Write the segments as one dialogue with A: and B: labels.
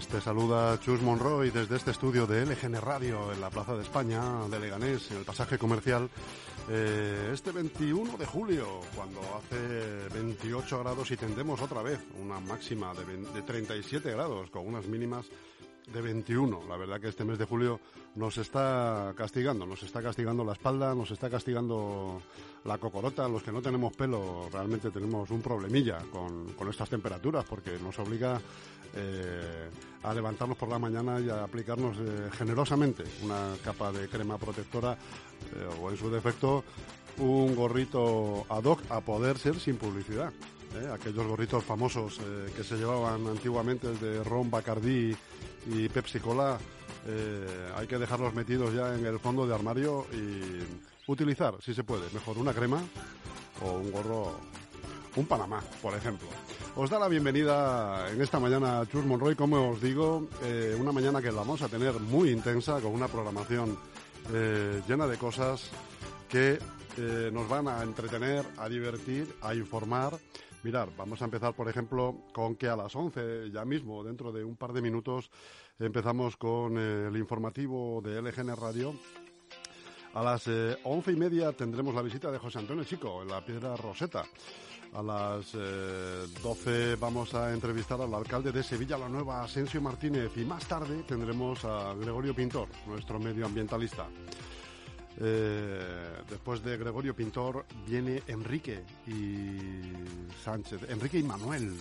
A: saluda Chus Monroy desde este estudio de LGN Radio en la Plaza de España de Leganés, en el pasaje comercial, eh, este 21 de julio, cuando hace 28 grados y tendemos otra vez una máxima de, de 37 grados, con unas mínimas de 21. La verdad que este mes de julio nos está castigando, nos está castigando la espalda, nos está castigando la cocorota. Los que no tenemos pelo realmente tenemos un problemilla con, con estas temperaturas porque nos obliga eh, a levantarnos por la mañana y a aplicarnos eh, generosamente una capa de crema protectora eh, o en su defecto un gorrito ad hoc a poder ser sin publicidad. aquellos gorritos famosos que se llevaban antiguamente de Ron Bacardí y Pepsi Cola, eh, hay que dejarlos metidos ya en el fondo de armario y utilizar, si se puede, mejor una crema o un gorro, un Panamá, por ejemplo. Os da la bienvenida en esta mañana Chus Monroy, como os digo, una mañana que vamos a tener muy intensa con una programación llena de cosas que nos van a entretener, a divertir, a informar Mirar, vamos a empezar, por ejemplo, con que a las 11, ya mismo, dentro de un par de minutos, empezamos con eh, el informativo de LGN Radio. A las eh, once y media tendremos la visita de José Antonio Chico en la Piedra Roseta. A las eh, doce vamos a entrevistar al alcalde de Sevilla, la nueva Asensio Martínez, y más tarde tendremos a Gregorio Pintor, nuestro medioambientalista. Eh, después de Gregorio Pintor viene Enrique y Sánchez, Enrique y Manuel,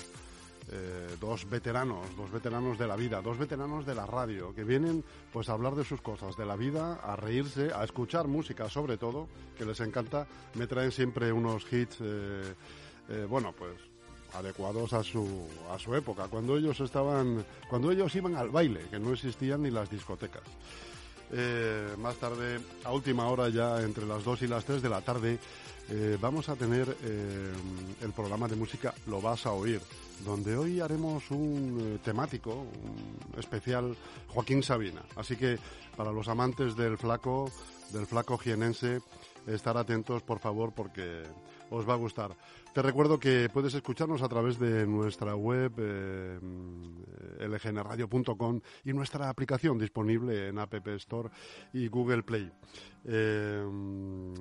A: eh, dos veteranos, dos veteranos de la vida, dos veteranos de la radio, que vienen pues a hablar de sus cosas, de la vida, a reírse, a escuchar música sobre todo, que les encanta. Me traen siempre unos hits, eh, bueno, pues adecuados a su, a su época, cuando ellos estaban, cuando ellos iban al baile, que no existían ni las discotecas. Eh, más tarde, a última hora ya, entre las 2 y las 3 de la tarde, eh, vamos a tener eh, el programa de música Lo vas a oír, donde hoy haremos un temático, un especial Joaquín Sabina. Así que para los amantes del flaco, del flaco jienense, estar atentos por favor porque os va a gustar. Te recuerdo que puedes escucharnos a través de nuestra web lgnradio.com y nuestra aplicación disponible en App Store y Google Play. Eh,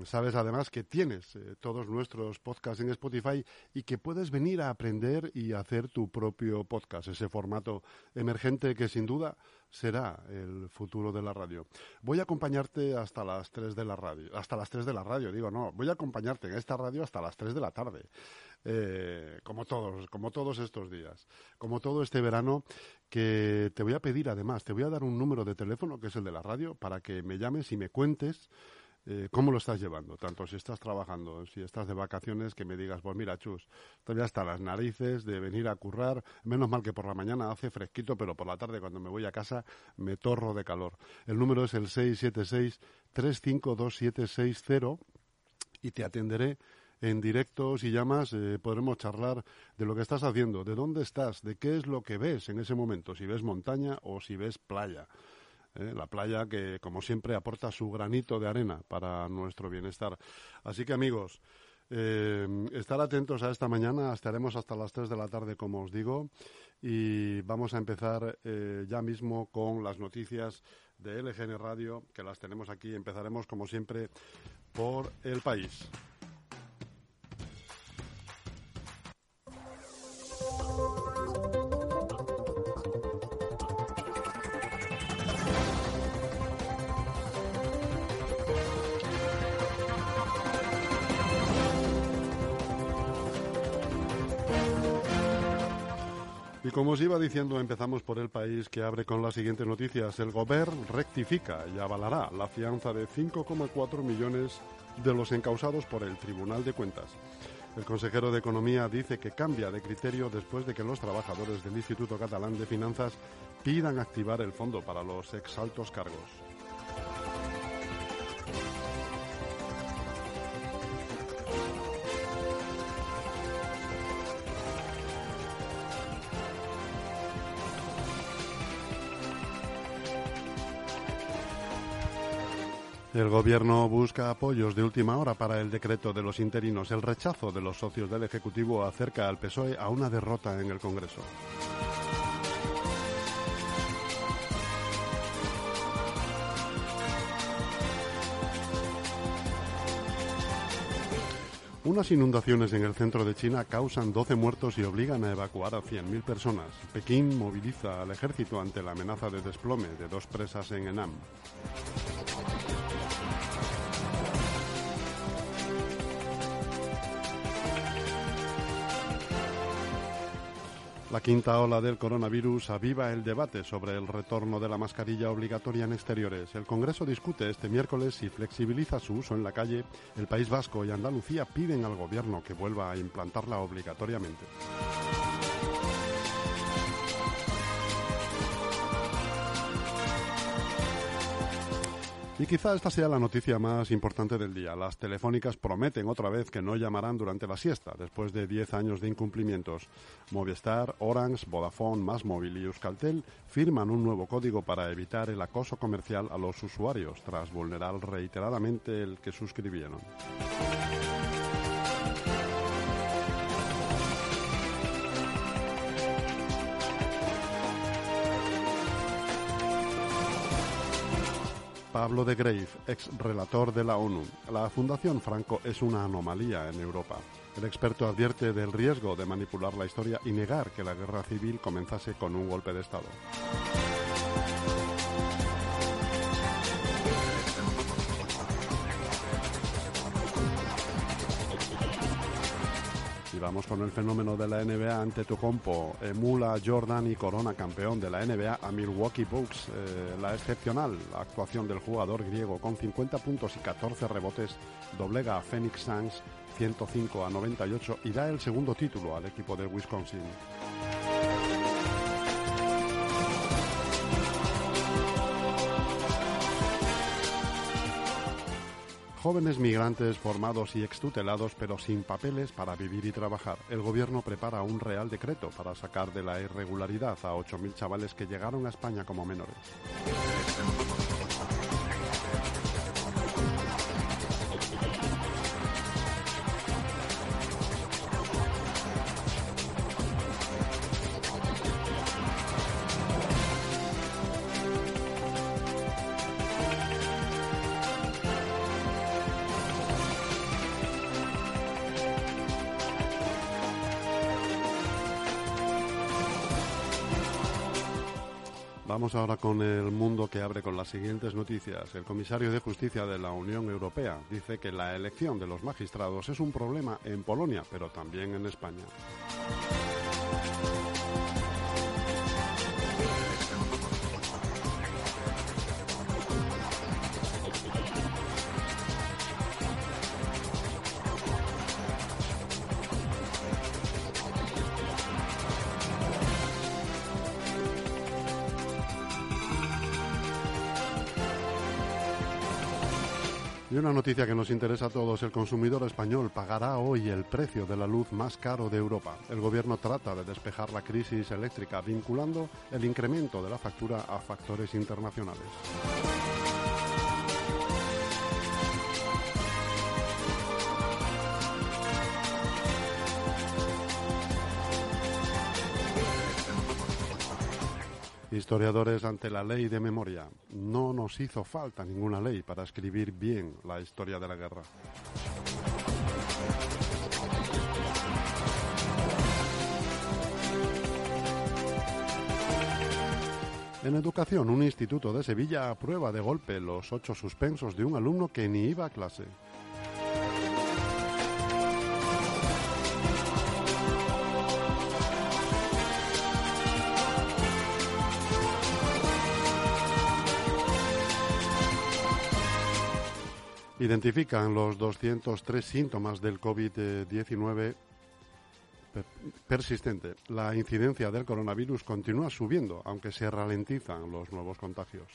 A: sabes además que tienes eh, todos nuestros podcasts en Spotify y que puedes venir a aprender y hacer tu propio podcast, ese formato emergente que sin duda será el futuro de la radio. Voy a acompañarte hasta las 3 de la radio, hasta las 3 de la radio, digo, no, voy a acompañarte en esta radio hasta las 3 de la tarde. Eh, como todos, como todos estos días, como todo este verano, que te voy a pedir además, te voy a dar un número de teléfono que es el de la radio para que me llames y me cuentes eh, cómo lo estás llevando, tanto si estás trabajando, si estás de vacaciones, que me digas, pues mira, Chus, todavía hasta las narices de venir a currar, menos mal que por la mañana hace fresquito, pero por la tarde cuando me voy a casa me torro de calor. El número es el 676 352760 y te atenderé en directo, si llamas, eh, podremos charlar de lo que estás haciendo, de dónde estás, de qué es lo que ves en ese momento, si ves montaña o si ves playa. ¿Eh? la playa que, como siempre, aporta su granito de arena para nuestro bienestar. Así que, amigos, eh, estar atentos a esta mañana, estaremos hasta las 3 de la tarde, como os digo, y vamos a empezar ya mismo con las noticias de LGN Radio, que las tenemos aquí. Empezaremos, como siempre, por el país. Como os iba diciendo, empezamos por el país que abre con las siguientes noticias. El Gobierno rectifica y avalará la fianza de 5,4 millones de los encausados por el Tribunal de Cuentas. El consejero de Economía dice que cambia de criterio después de que los trabajadores del Instituto Catalán de Finanzas pidan activar el fondo para los exaltos cargos. El Gobierno busca apoyos de última hora para el decreto de los interinos. El rechazo de los socios del Ejecutivo acerca al PSOE a una derrota en el Congreso. Unas inundaciones en el centro de China causan 12 muertos y obligan a evacuar a 100.000 personas. Pekín moviliza al ejército ante la amenaza de desplome de dos presas en Enam. La quinta ola del coronavirus aviva el debate sobre el retorno de la mascarilla obligatoria en exteriores. El Congreso discute este miércoles si flexibiliza su uso en la calle. El País Vasco y Andalucía piden al Gobierno que vuelva a implantarla obligatoriamente. Y quizá esta sea la noticia más importante del día. Las telefónicas prometen otra vez que no llamarán durante la siesta, después de 10 años de incumplimientos. Movistar, Orange, Vodafone, Másmóvil y Euskaltel firman un nuevo código para evitar el acoso comercial a los usuarios, tras vulnerar reiteradamente el que suscribieron. Pablo de Grave, ex relator de la ONU. La Fundación Franco es una anomalía en Europa. El experto advierte del riesgo de manipular la historia y negar que la guerra civil comenzase con un golpe de Estado. Vamos con el fenómeno de la NBA ante compo. Emula Jordan y corona campeón de la NBA a Milwaukee Bucks. Eh, la excepcional actuación del jugador griego con 50 puntos y 14 rebotes doblega a Phoenix Suns 105 a 98 y da el segundo título al equipo de Wisconsin. Jóvenes migrantes formados y extutelados pero sin papeles para vivir y trabajar. El gobierno prepara un real decreto para sacar de la irregularidad a 8.000 chavales que llegaron a España como menores. Ahora con el mundo que abre con las siguientes noticias. El comisario de Justicia de la Unión Europea dice que la elección de los magistrados es un problema en Polonia, pero también en España. Y una noticia que nos interesa a todos, el consumidor español pagará hoy el precio de la luz más caro de Europa. El gobierno trata de despejar la crisis eléctrica vinculando el incremento de la factura a factores internacionales. Historiadores ante la ley de memoria. No nos hizo falta ninguna ley para escribir bien la historia de la guerra. En educación, un instituto de Sevilla aprueba de golpe los ocho suspensos de un alumno que ni iba a clase. Identifican los 203 síntomas del COVID-19 persistente. La incidencia del coronavirus continúa subiendo, aunque se ralentizan los nuevos contagios.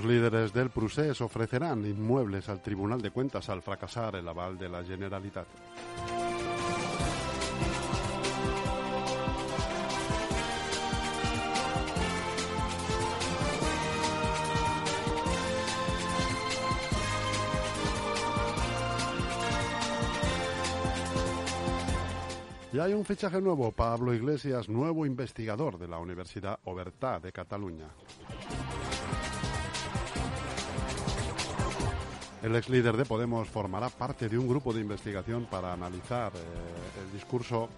A: Los líderes del Prusés ofrecerán inmuebles al Tribunal de Cuentas al fracasar el aval de la Generalitat. Y hay un fichaje nuevo, Pablo Iglesias, nuevo investigador de la Universidad Obertà de Cataluña. El ex líder de Podemos formará parte de un grupo de investigación para analizar eh, el discurso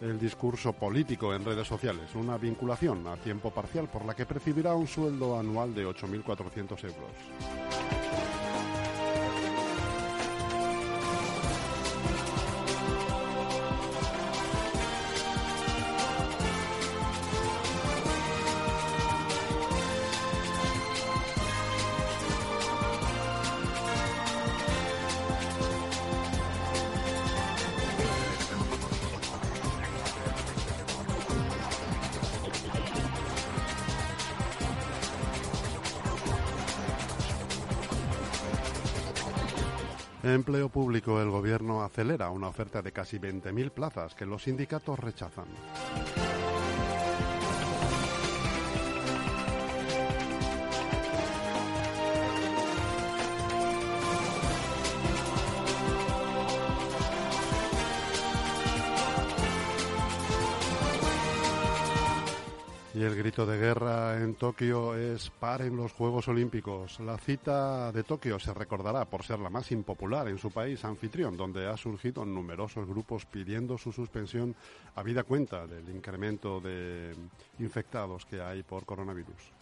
A: el discurso político en redes sociales, una vinculación a tiempo parcial por la que percibirá un sueldo anual de 8.400 euros. Una oferta de casi 20.000 plazas que los sindicatos rechazan. El grito de guerra en Tokio es paren los Juegos Olímpicos. La cita de Tokio se recordará por ser la más impopular en su país anfitrión, donde ha surgido numerosos grupos pidiendo su suspensión habida cuenta del incremento de infectados que hay por coronavirus.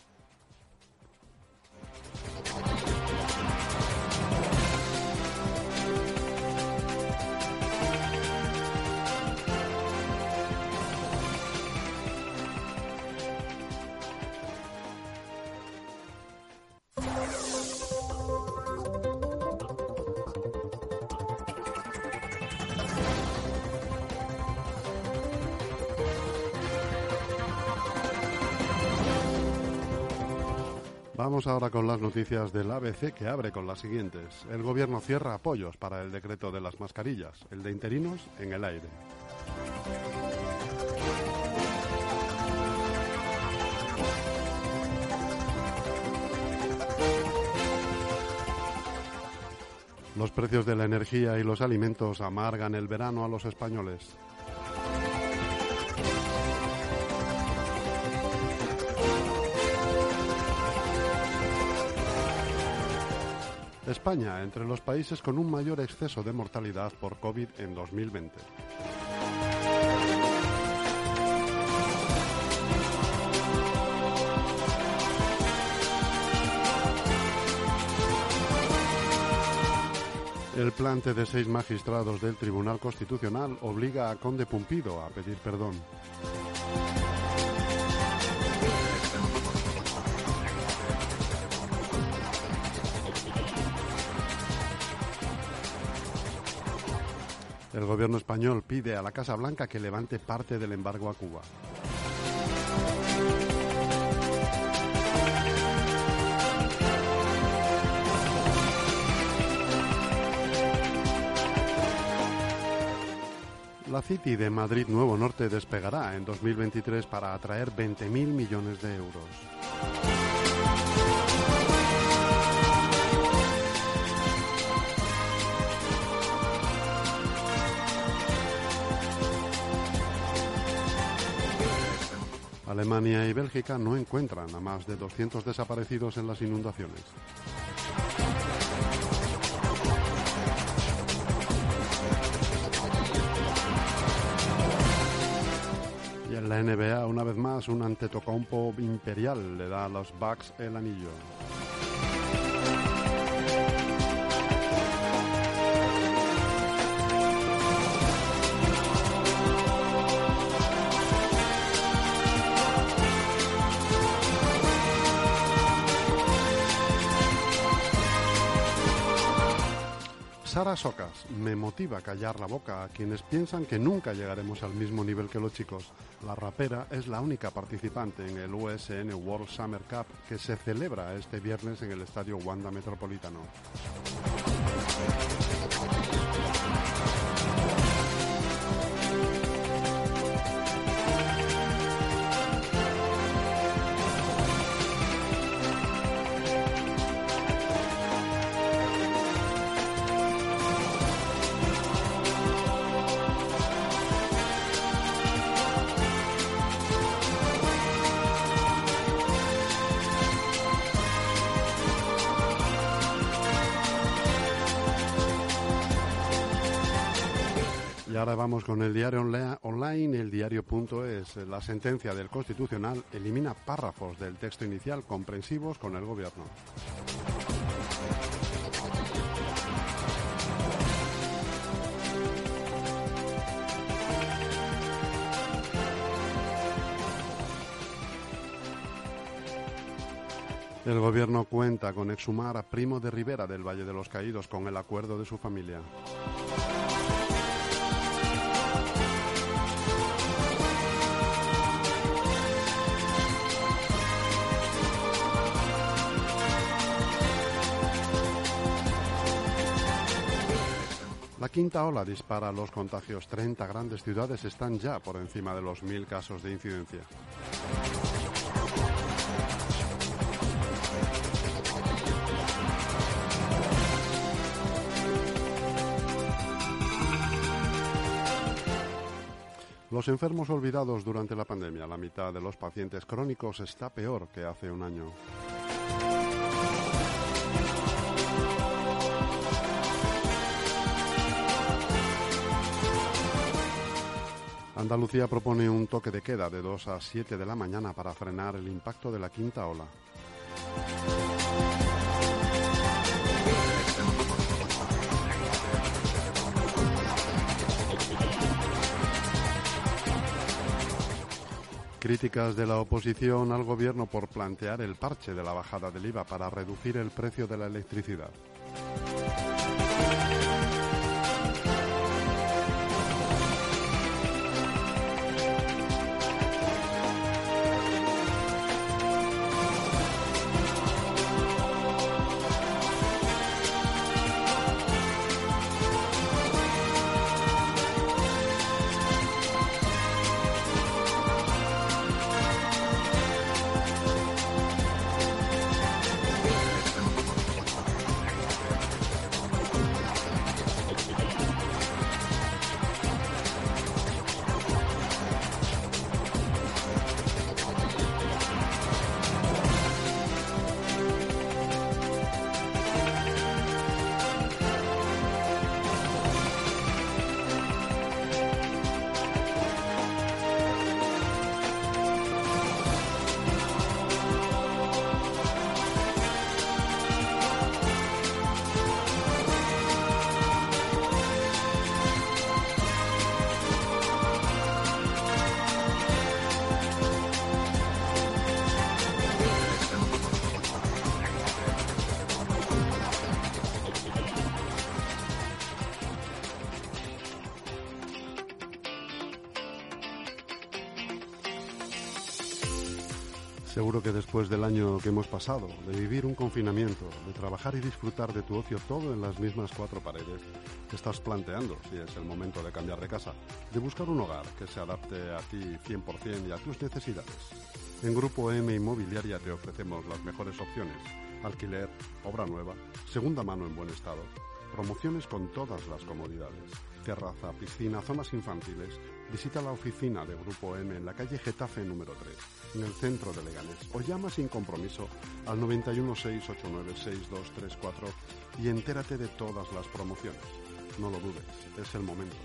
A: Vamos ahora con las noticias del ABC que abre con las siguientes. El gobierno cierra apoyos para el decreto de las mascarillas, el de interinos en el aire. Los precios de la energía y los alimentos amargan el verano a los españoles. España, entre los países con un mayor exceso de mortalidad por COVID en 2020. El plante de seis magistrados del Tribunal Constitucional obliga a Conde Pumpido a pedir perdón. El gobierno español pide a la Casa Blanca que levante parte del embargo a Cuba. La City de Madrid Nuevo Norte despegará en 2023 para atraer 20.000 millones de euros. Alemania y Bélgica no encuentran a más de 200 desaparecidos en las inundaciones. Y en la NBA, una vez más, un Antetokounmpo imperial le da a los Bucks el anillo. Sara Socas, me motiva callar la boca a quienes piensan que nunca llegaremos al mismo nivel que los chicos. La rapera es la única participante en el USN World Summer Cup que se celebra este viernes en el Estadio Wanda Metropolitano. Ahora vamos con el diario online, el diario.es. La sentencia del Constitucional elimina párrafos del texto inicial comprensivos con el Gobierno. El gobierno cuenta con exhumar a Primo de Rivera del Valle de los Caídos con el acuerdo de su familia. La quinta ola dispara los contagios. 30 grandes ciudades están ya por encima de los mil casos de incidencia. Los enfermos olvidados durante la pandemia, la mitad de los pacientes crónicos está peor que hace un año. Andalucía propone un toque de queda de 2 a 7 de la mañana para frenar el impacto de la quinta ola. Críticas de la oposición al gobierno por plantear el parche de la bajada del IVA para reducir el precio de la electricidad. Seguro que después del año que hemos pasado, de vivir un confinamiento, de trabajar y disfrutar de tu ocio todo en las mismas cuatro paredes, te estás planteando si es el momento de cambiar de casa, de buscar un hogar que se adapte a ti 100% y a tus necesidades. En Grupo M Inmobiliaria te ofrecemos las mejores opciones. Alquiler, obra nueva, segunda mano en buen estado, promociones con todas las comodidades. Terraza, piscina, zonas infantiles. Visita la oficina de Grupo M en la calle Getafe número 3 en el centro de Leganés o llama sin compromiso al 91 689 6234 y entérate de todas las promociones. No lo dudes, es el momento.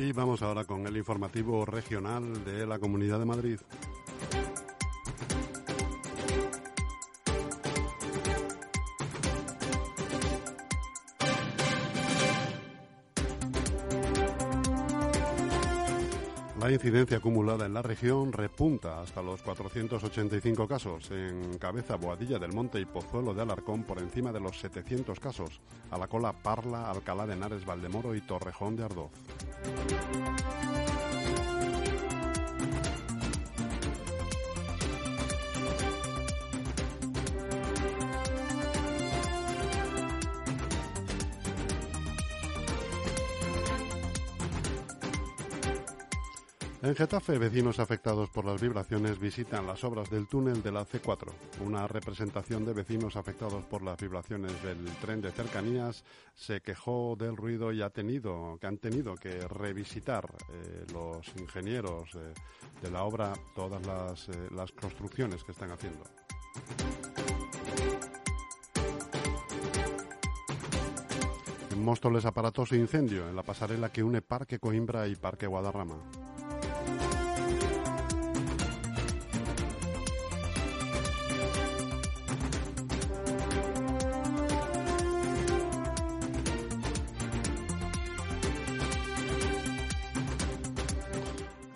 A: Y vamos ahora con el informativo regional de la Comunidad de Madrid. Incidencia acumulada en la región repunta hasta los 485 casos. En Cabeza, Boadilla del Monte y Pozuelo de Alarcón por encima de los 700 casos. A la cola Parla, Alcalá de Henares, Valdemoro y Torrejón de Ardoz. En Getafe, vecinos afectados por las vibraciones visitan las obras del túnel de la C4. Una representación de vecinos afectados por las vibraciones del tren de cercanías se quejó del ruido y ha tenido, que han tenido que revisitar eh, los ingenieros eh, de la obra todas las, eh, las construcciones que están haciendo. En Móstoles aparatoso incendio en la pasarela que une Parque Coimbra y Parque Guadarrama.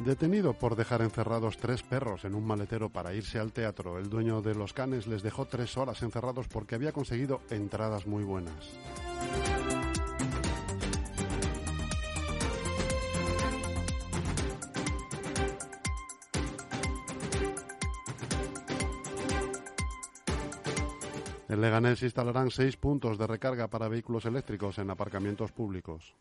A: Detenido por dejar encerrados tres perros en un maletero para irse al teatro, el dueño de los canes les dejó tres horas encerrados porque había conseguido entradas muy buenas. En Leganés instalarán seis puntos de recarga para vehículos eléctricos en aparcamientos públicos.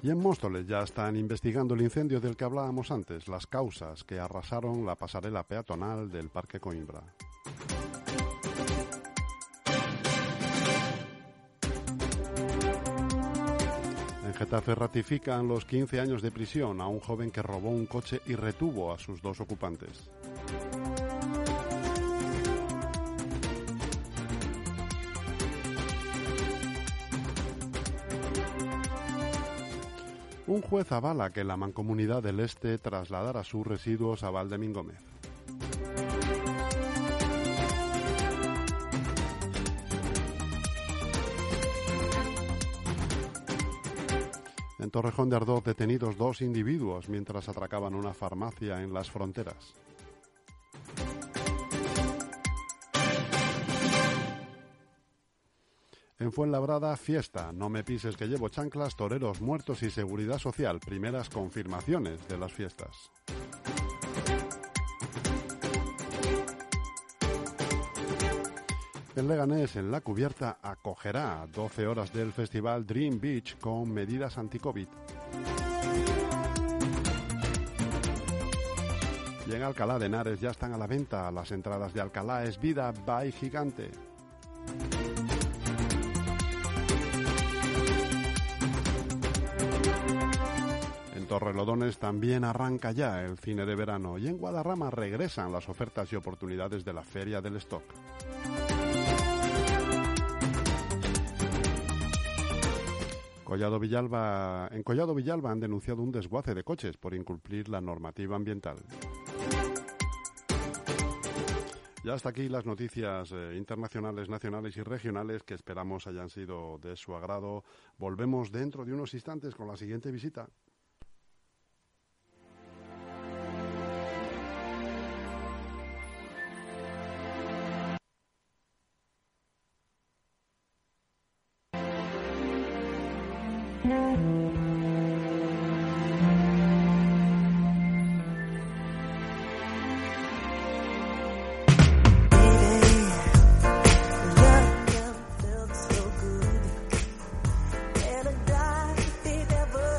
A: Y en Móstoles ya están investigando el incendio del que hablábamos antes, las causas que arrasaron la pasarela peatonal del Parque Coimbra. En Getafe ratifican los 15 años de prisión a un joven que robó un coche y retuvo a sus dos ocupantes. Un juez avala que la Mancomunidad del Este trasladara sus residuos a Valdemín En Torrejón de Ardoz detenidos dos individuos mientras atracaban una farmacia en las fronteras. En Fuenlabrada, fiesta. No me pises que llevo chanclas, toreros muertos y seguridad social. Primeras confirmaciones de las fiestas. El Leganés en la cubierta acogerá 12 horas del festival Dream Beach con medidas anti-COVID. Y en Alcalá de Henares ya están a la venta las entradas de Alcalá es vida by gigante. Torrelodones también arranca ya el cine de verano y en Guadarrama regresan las ofertas y oportunidades de la Feria del Stock. Collado Villalba, en Collado Villalba han denunciado un desguace de coches por incumplir la normativa ambiental. Ya hasta aquí las noticias eh, internacionales, nacionales y regionales que esperamos hayan sido de su agrado. Volvemos dentro de unos instantes con la siguiente visita.